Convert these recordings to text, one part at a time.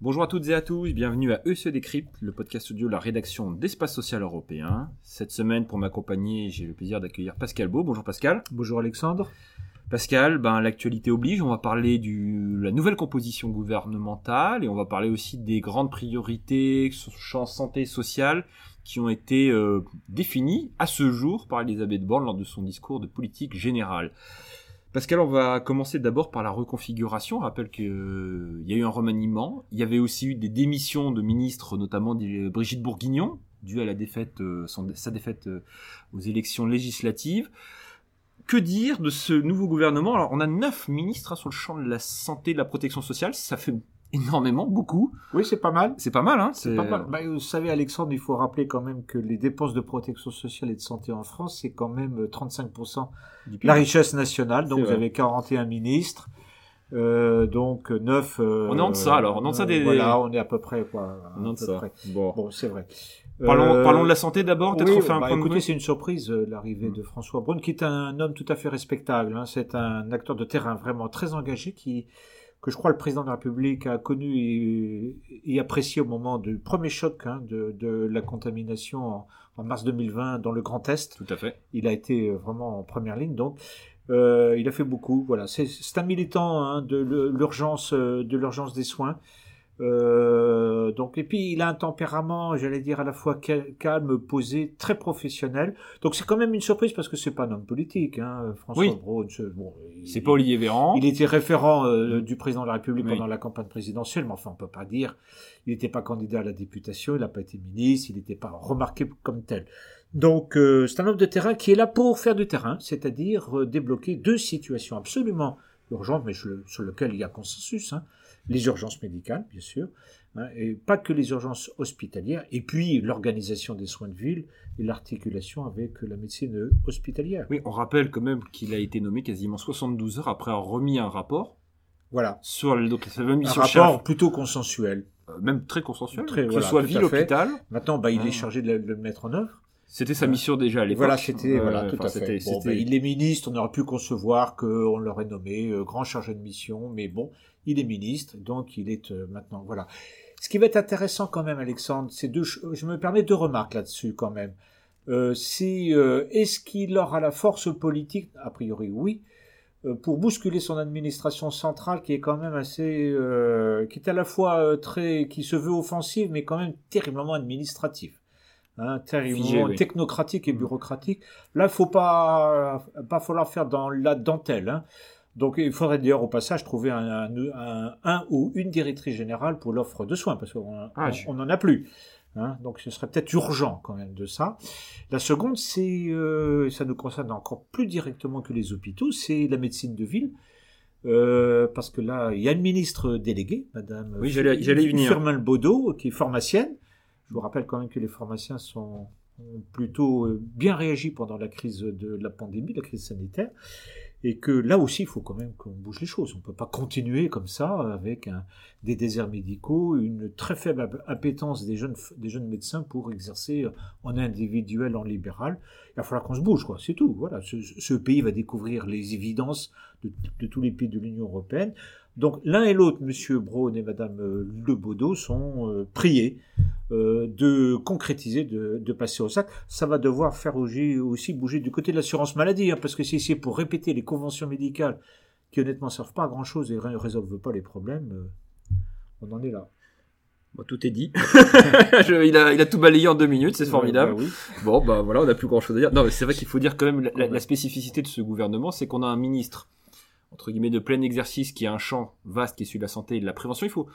Bonjour à toutes et à tous, bienvenue à EC Décrypte, le podcast audio de la rédaction d'Espace Social Européen. Cette semaine, pour m'accompagner, j'ai le plaisir d'accueillir Pascal Beau. Bonjour Pascal. Bonjour Alexandre. Pascal, ben, l'actualité oblige, on va parler de la nouvelle composition gouvernementale et on va parler aussi des grandes priorités champ santé sociale qui ont été euh, définies à ce jour par Elisabeth Borne lors de son discours de politique générale. Pascal, on va commencer d'abord par la reconfiguration. On rappelle qu'il euh, y a eu un remaniement. Il y avait aussi eu des démissions de ministres, notamment Brigitte Bourguignon, due à euh, sa défaite euh, aux élections législatives. Que dire de ce nouveau gouvernement? Alors, on a neuf ministres hein, sur le champ de la santé, de la protection sociale. Ça fait énormément, beaucoup. Oui, c'est pas mal. C'est pas mal, hein. C'est pas mal. Bah, vous savez, Alexandre, il faut rappeler quand même que les dépenses de protection sociale et de santé en France, c'est quand même 35% euh, de la richesse nationale. Donc, vous avez 41 ministres. Euh, donc 9 euh, on est en deçà alors on est en deçà des voilà on est à peu près quoi on est en deçà bon, bon c'est vrai parlons, euh, parlons de la santé d'abord peut-être oui, fait un bah, écoutez c'est une surprise l'arrivée mm. de François Braun qui est un homme tout à fait respectable hein. c'est un acteur de terrain vraiment très engagé qui que je crois le président de la République a connu et, apprécié au moment du premier choc hein, de, de, la contamination en, mars 2020 dans le Grand Est. Tout à fait. Il a été vraiment en première ligne, donc euh, il a fait beaucoup. Voilà, c'est un militant hein, de l'urgence de l'urgence des soins. Euh, donc et puis il a un tempérament, j'allais dire à la fois calme, posé, très professionnel. Donc c'est quand même une surprise parce que c'est pas un homme politique. Hein, François oui. Braun, bon, c'est pas Olivier Véran. Il était référent euh, du président de la République pendant la campagne présidentielle, mais enfin on peut pas dire. Il n'était pas candidat à la députation, il n'a pas été ministre, il n'était pas remarqué comme tel. Donc euh, c'est un homme de terrain qui est là pour faire du terrain, c'est-à-dire euh, débloquer deux situations absolument urgentes, mais sur lesquelles il y a consensus. Hein les urgences médicales, bien sûr, hein, et pas que les urgences hospitalières, et puis l'organisation des soins de ville et l'articulation avec la médecine hospitalière. Oui, on rappelle quand même qu'il a été nommé quasiment 72 heures après avoir remis un rapport. Voilà. Sur donc, un rapport plutôt consensuel. Euh, même très consensuel. Très, que ce soit ville-hôpital. Maintenant, bah, il est ah. chargé de le, mettre en œuvre. C'était sa mission déjà à l'époque. Voilà, c'était voilà, tout à fait. Bon, ben, il est ministre, on aurait pu concevoir qu'on l'aurait nommé euh, grand chargé de mission, mais bon, il est ministre, donc il est euh, maintenant voilà. Ce qui va être intéressant quand même, Alexandre, c'est deux. Je me permets deux remarques là-dessus quand même. Euh, c'est euh, est-ce qu'il aura la force politique A priori, oui, euh, pour bousculer son administration centrale, qui est quand même assez, qui est à la fois très, qui se veut offensive, mais quand même terriblement administrative? Hein, terriblement technocratique et bureaucratique. Là, il faut pas, pas falloir faire dans la dentelle. Hein. Donc il faudrait d'ailleurs au passage trouver un, un, un, ou une directrice générale pour l'offre de soins, parce qu'on ah, on, en a plus. Hein, donc ce serait peut-être urgent quand même de ça. La seconde, c'est, euh, ça nous concerne encore plus directement que les hôpitaux, c'est la médecine de ville. Euh, parce que là, il y a une ministre déléguée, Madame oui, j'allais, j'allais venir. Firmin Baudot, qui est pharmacienne, je vous rappelle quand même que les pharmaciens sont ont plutôt euh, bien réagi pendant la crise de la pandémie, la crise sanitaire, et que là aussi, il faut quand même qu'on bouge les choses. On ne peut pas continuer comme ça avec des déserts médicaux, une très faible appétence des jeunes, des jeunes médecins pour exercer en individuel, en libéral. Il va falloir qu'on se bouge, quoi. C'est tout. Voilà. Ce, pays va découvrir les évidences de, de tous les pays de l'Union européenne. Donc l'un et l'autre, Monsieur Braun et Madame euh, Lebaudot, sont euh, priés euh, de concrétiser, de, de, passer au sac. Ça va devoir faire aussi bouger du côté de l'assurance maladie, hein, parce que si c'est pour répéter les conventions médicales qui honnêtement servent pas à grand chose et ne résolvent pas les problèmes, on en est là. Bon, tout est dit. il, a, il, a, tout balayé en deux minutes, c'est formidable. Bah bon, bah voilà, on n'a plus grand chose à dire. Non, mais c'est vrai qu'il faut dire quand même la, la spécificité de ce gouvernement, c'est qu'on a un ministre entre guillemets de plein exercice qui est un champ vaste qui est celui de la santé et de la prévention. Il faut,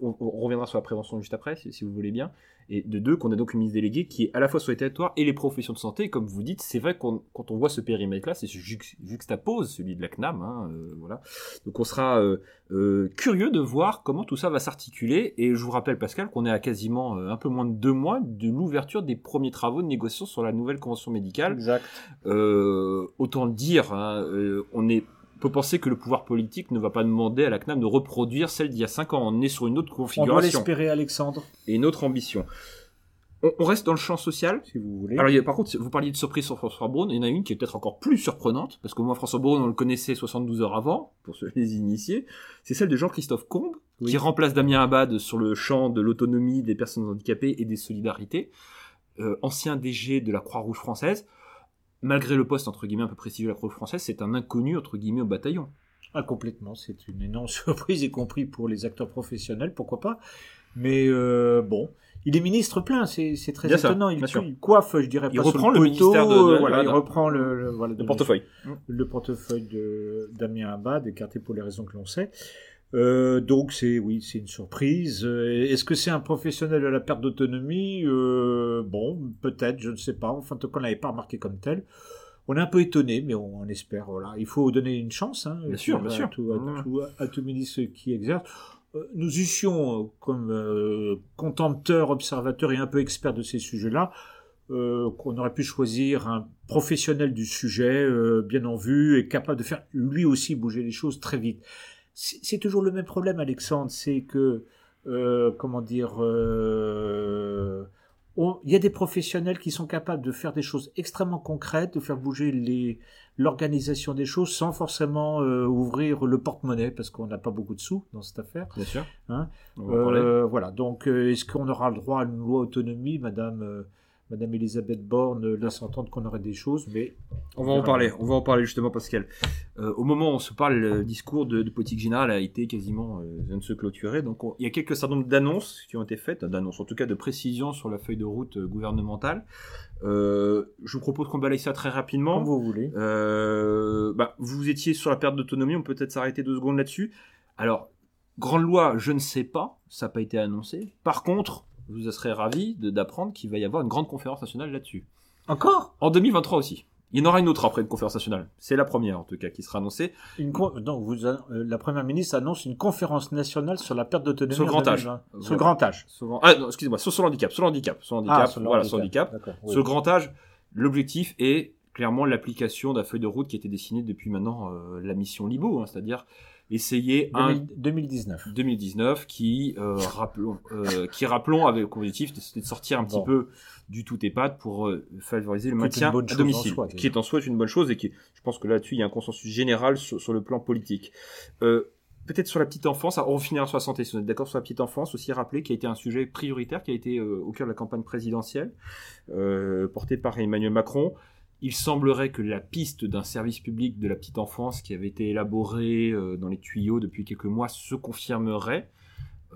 on, reviendra sur la prévention juste après si, vous voulez bien. Et de deux, qu'on a donc une ministre déléguée qui est à la fois sur les territoires et les professions de santé. Et comme vous dites, c'est vrai qu'on quand on voit ce périmètre-là, c'est juxtapose celui de la CNAM. Hein, euh, voilà. Donc on sera euh, euh, curieux de voir comment tout ça va s'articuler. Et je vous rappelle Pascal qu'on est à quasiment un peu moins de deux mois de l'ouverture des premiers travaux de négociation sur la nouvelle convention médicale. Exact. autant dire, hein, on est peut penser que le pouvoir politique ne va pas demander à la CNAM de reproduire celle d'il y a 5 ans. On est sur une autre configuration. On doit l'espérer, Alexandre. Et une autre ambition. on, reste dans le champ social. Si vous voulez. Alors, par contre, vous parliez de surprise sur François Braun. Il y en a une qui est peut-être encore plus surprenante, parce que moi, François Braun, on le connaissait 72 heures avant, pour ceux les initiés. C'est celle de Jean-Christophe Combe, qui remplace Damien Abad sur le champ de l'autonomie des personnes handicapées et des solidarités. Euh, ancien DG de la Croix-Rouge française. Malgré le poste, entre guillemets, un peu prestigieux de la Croix-Rouge française, c'est un inconnu, entre guillemets, au bataillon. Ah, complètement. C'est une énorme surprise, y compris pour les acteurs professionnels, pourquoi pas. Mais euh, bon, il est ministre plein, c'est très étonnant. il, coiffe, je dirais, il reprend le, de, voilà, il reprend le, voilà, le portefeuille, le portefeuille de Damien Abad, écarté pour les raisons que l'on sait. Euh, donc c'est oui, c'est une surprise. Euh, est-ce que c'est un professionnel de la perte d'autonomie? Euh, Bon, peut-être, je ne sais pas. Enfin, en tout cas, on l'avait pas remarqué comme tel. On est un peu étonné, mais on, espère. Voilà, il faut donner une chance. Hein, bien sûr, bien sûr. Tout, à, tout, à, tout ministre qui exerce. Nous eussions, comme euh, contempteurs, observateurs et un peu experts de ces sujets-là, qu'on aurait pu choisir un professionnel du sujet, bien en vue, et capable de faire lui aussi bouger les choses très vite. C'est toujours le même problème, Alexandre, c'est que, comment dire, il y a des professionnels qui sont capables de faire des choses extrêmement concrètes, de faire bouger l'organisation des choses sans forcément euh, ouvrir le porte-monnaie parce qu'on n'a pas beaucoup de sous dans cette affaire. Bien sûr. Hein euh, voilà. Donc, euh, est-ce qu'on aura le droit à une loi autonomie, Madame Madame Elisabeth Borne laisse entendre qu'on aurait des choses, mais on va en parler. On va en parler justement, Pascal. Euh, au moment où on se parle, le discours de, politique générale a été quasiment euh, vient de se clôturer. Donc, il y a quelques certain nombre d'annonces qui ont été faites, d'annonces en tout cas de précisions sur la feuille de route euh, gouvernementale. je vous propose qu'on balaye ça très rapidement. Comme vous voulez. Bah, vous étiez sur la perte d'autonomie, on peut peut-être s'arrêter deux secondes là-dessus. Alors, grande loi, je ne sais pas, ça n'a pas été annoncé. Par contre, vous serez ravi d'apprendre qu'il va y avoir une grande conférence nationale là-dessus. Encore? En 2023 aussi. Il y en aura une autre après une conférence nationale. C'est la première en tout cas qui sera annoncée. Une Donc vous, euh, la première ministre annonce une conférence nationale sur la perte d'autonomie sur le grand âge. Sur le grand âge. Ah non, excusez-moi, sur, sur l'handicap, sur l'handicap, sur l'handicap, ah, voilà, sur l'handicap. Sur le grand âge, l'objectif est clairement l'application d'un feuille de route qui a été dessinée depuis maintenant euh, la mission Libo, hein, c'est-à-dire essayer un 2019 2019 qui euh, rappelons euh, qui rappelons avec l'objectif de, de, sortir un petit peu du tout EHPAD pour euh, favoriser le maintien à domicile. qui est en soi une bonne chose et qui je pense que là-dessus il y a un consensus général sur, sur le plan politique. Euh, peut-être sur la petite enfance. On finira sur la santé si vous êtes d'accord sur la petite enfance aussi rappeler qui a été un sujet prioritaire qui a été euh, au cœur de la campagne présidentielle portée par Emmanuel Macron il semblerait que la piste d'un service public de la petite enfance qui avait été élaboré euh, dans les tuyaux depuis quelques mois se confirmerait.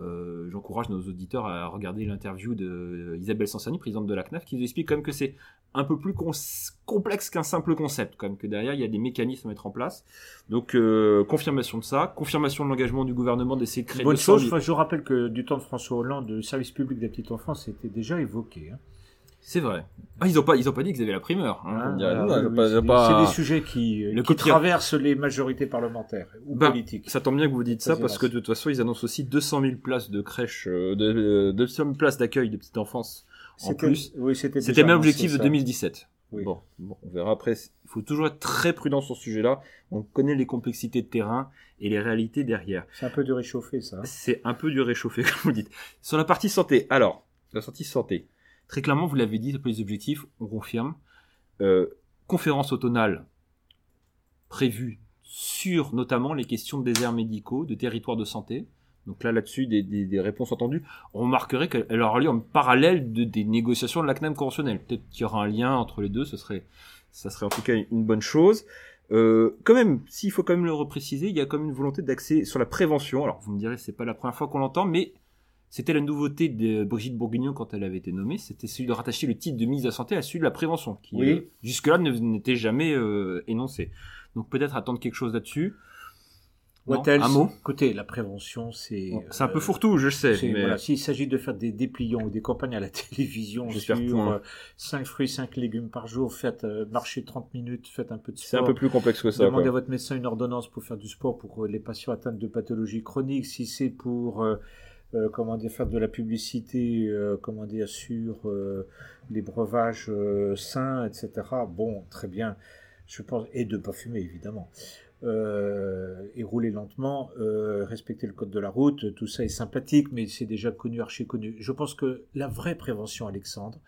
Euh, j'encourage nos auditeurs à regarder l'interview d'Isabelle Sansani, présidente de la CNAF, qui nous explique quand même que c'est un peu plus complexe qu'un simple concept, quand même, que derrière il y a des mécanismes à mettre en place. Donc euh, confirmation de ça, confirmation de l'engagement du gouvernement d'essayer de créer. Bonne chose. je rappelle que du temps de François Hollande, le service public de la petite enfance était déjà évoqué. Hein. C'est vrai. Ah, ils ont pas, ils ont pas dit qu'ils avaient la primeur. Hein, ah, c'est des sujets qui, euh, qui traversent les majorités parlementaires ou ben, politiques. Ça tombe bien que vous dites ça parce que de toute façon, ils annoncent aussi 200 000 places de crèche, euh, de, 200 000 places d'accueil de petite enfance en plus. Oui, c'était. Même objectif de 2017. Bon, bon, on verra après. Il faut toujours être très prudent sur ce sujet-là. On connaît les complexités de terrain et les réalités derrière. C'est un peu du réchauffé, ça. C'est un peu du réchauffé, comme vous dites. Sur la partie santé, alors, la sortie santé. Très clairement, vous l'avez dit, les objectifs, on confirme. Euh, conférence automnale prévue sur notamment les questions de déserts médicaux, de territoires de santé. Donc là, là-dessus, des, des, réponses entendues. On remarquerait qu'elle aura lieu en parallèle de, des négociations de la CNAM conventionnelle. Peut-être qu'il y aura un lien entre les deux, ce serait, ça serait en tout cas une bonne chose. Euh, quand même, s'il faut quand même le repréciser, il y a quand même une volonté d'accès sur la prévention. Alors, vous me direz, c'est pas la première fois qu'on l'entend, mais c'était la nouveauté de Brigitte Bourguignon quand elle avait été nommée, c'était celui de rattacher le titre de mise à santé à celui de la prévention, qui euh, jusque-là n'était jamais euh, énoncé. Donc peut-être attendre quelque chose là-dessus. un mot? Écoutez, la prévention, c'est... c'est un peu fourre-tout, je sais. Mais... S'il s'agit de faire des dépliants ou des campagnes à la télévision sur 5 fruits, 5 légumes par jour, faites marcher 30 minutes, faites un peu de sport. C'est un peu plus complexe que ça. Demandez à votre médecin une ordonnance pour faire du sport pour les patients atteints de pathologies chroniques. Si c'est pour euh, comment dire, faire de la publicité, euh, comment dire, sur euh, les breuvages sains, etc. Bon, très bien, je pense, et de pas fumer évidemment. et rouler lentement, respecter le code de la route, tout ça est sympathique, mais c'est déjà connu, archi connu. Je pense que la vraie prévention, Alexandre,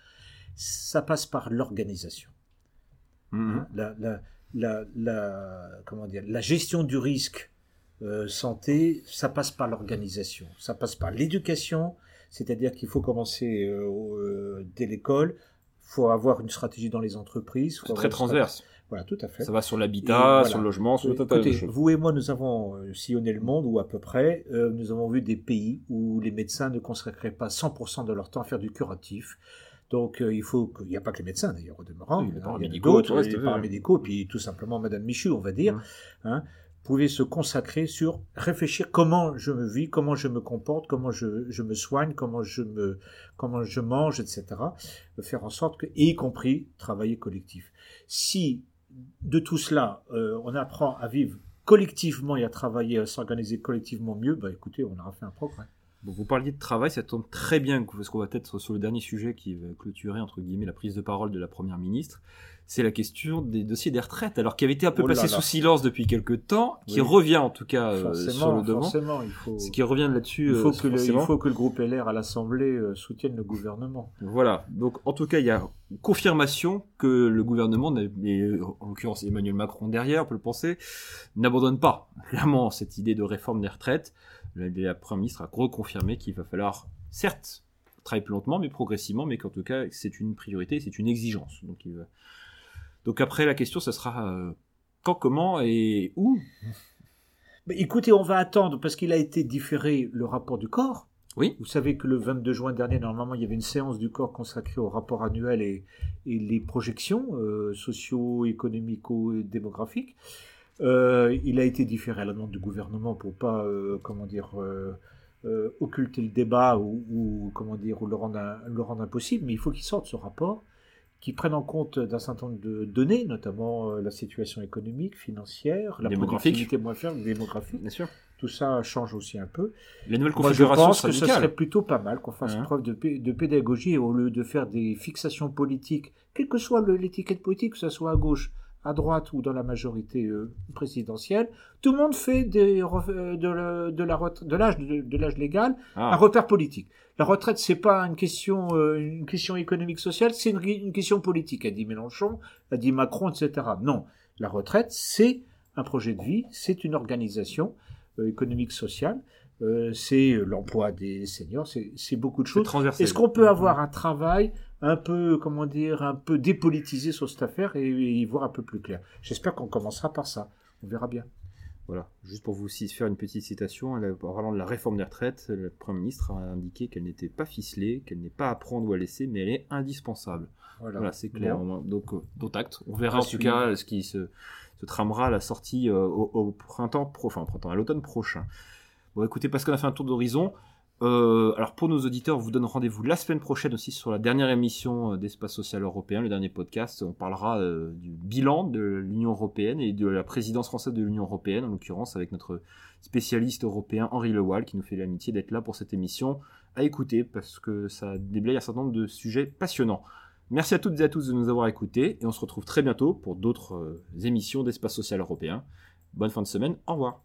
ça passe par l'organisation. Mmh. La, la, la, la, comment dire, la gestion du risque euh, santé, ça passe par l'organisation, ça passe par l'éducation, c'est-à-dire qu'il faut commencer euh, euh, dès l'école, il faut avoir une stratégie dans les entreprises. C'est très transverse. Voilà, tout à fait. Ça va sur l'habitat, sur le logement, sur Écoutez, vous et moi, nous avons sillonné le monde, ou à peu près, nous avons vu des pays où les médecins ne consacraient pas 100% de leur temps à faire du curatif. Donc il faut qu'il n'y a pas que les médecins d'ailleurs au demeurant, il y a, d'autres, les paramédicaux, puis tout simplement Madame Michu, on va dire. Hein, pouvait se consacrer sur réfléchir comment je me vis, comment je me comporte, comment je, je me soigne, comment je me comment je mange, etc. Faire en sorte que, y compris travailler collectif. Si de tout cela, euh, on apprend à vivre collectivement et à travailler, à s'organiser collectivement mieux, bah écoutez, on aura fait un progrès. Vous parliez de travail, ça tombe très bien parce qu'on va être sur le dernier sujet qui va clôturer entre guillemets la prise de parole de la première ministre c'est la question des dossiers des retraites, alors qui avait été un peu oh passé sous silence depuis quelques temps, qui revient en tout cas euh, sur le devant. il faut... Ce qui revient là-dessus. Il faut, euh, que le, il faut que le groupe LR à l'Assemblée euh, soutienne le gouvernement. Voilà. Donc en tout cas, il y a confirmation que le gouvernement, et en l'occurrence Emmanuel Macron derrière, on peut le penser, n'abandonne pas clairement cette idée de réforme des retraites. La, Première ministre a reconfirmé qu'il va falloir, certes, travailler plus lentement, mais progressivement, mais qu'en tout cas, c'est une priorité, c'est une exigence. Donc il va donc après, la question, ce sera euh, quand, comment et où? Écoutez, on va attendre parce qu'il a été différé le rapport du corps. Oui. Vous savez que le 22 juin dernier, normalement, il y avait une séance du corps consacrée au rapport annuel et, les projections euh, socio-économico-démographiques. Euh, il a été différé à la demande du gouvernement pour pas, comment dire, occulter le débat ou, comment dire, ou le rendre, le rendre impossible. Mais il faut qu'il sorte ce rapport qui prennent en compte d'un certain nombre de données, notamment euh, la situation économique, financière, la productivité moins faible, démographique. Bien sûr. Tout ça change aussi un peu. Les nouvelles configurations Moi, je pense que ce serait plutôt pas mal qu'on fasse hein. preuve de, de, pédagogie au lieu de faire des fixations politiques, quelle que soit l'étiquette politique, que ce soit à gauche, à droite ou dans la majorité euh, présidentielle, tout le monde fait des, euh, de, de l'âge de, l'âge légal ah. un repère politique. La retraite, c'est pas une question, euh, une question économique sociale, c'est une, question politique, a dit Mélenchon, a dit Macron, etc. Non, la retraite, c'est un projet de vie, c'est une organisation économique sociale. C'est l'emploi des seniors, c'est beaucoup de choses. Est-ce qu'on peut avoir un travail un peu, comment dire, un peu dépolitisé sur cette affaire et, y voir un peu plus clair? J'espère qu'on commencera par ça. On verra bien. Voilà, juste pour vous faire une petite citation, en parlant de la réforme des retraites, le Premier ministre a indiqué qu'elle n'était pas ficelée, qu'elle n'est pas à prendre ou à laisser, mais elle est indispensable. Voilà, c'est clair. Donc, euh, acte. On verra en tout cas ce qui se, tramera à la sortie euh, au, printemps, enfin au printemps, à l'automne prochain. Bon, écoutez, parce qu'on a fait un tour d'horizon, euh, alors pour nos auditeurs, on vous donne rendez-vous la semaine prochaine aussi sur la dernière émission euh, d'Espace Social Européen, le dernier podcast. On parlera euh, du bilan de l'Union Européenne et de la présidence française de l'Union Européenne, en l'occurrence avec notre spécialiste européen Henri Lewal qui nous fait l'amitié d'être là pour cette émission à écouter parce que ça déblaye un certain nombre de sujets passionnants. Merci à toutes et à tous de nous avoir écoutés et on se retrouve très bientôt pour d'autres émissions d'Espace Social Européen. Bonne fin de semaine, au revoir.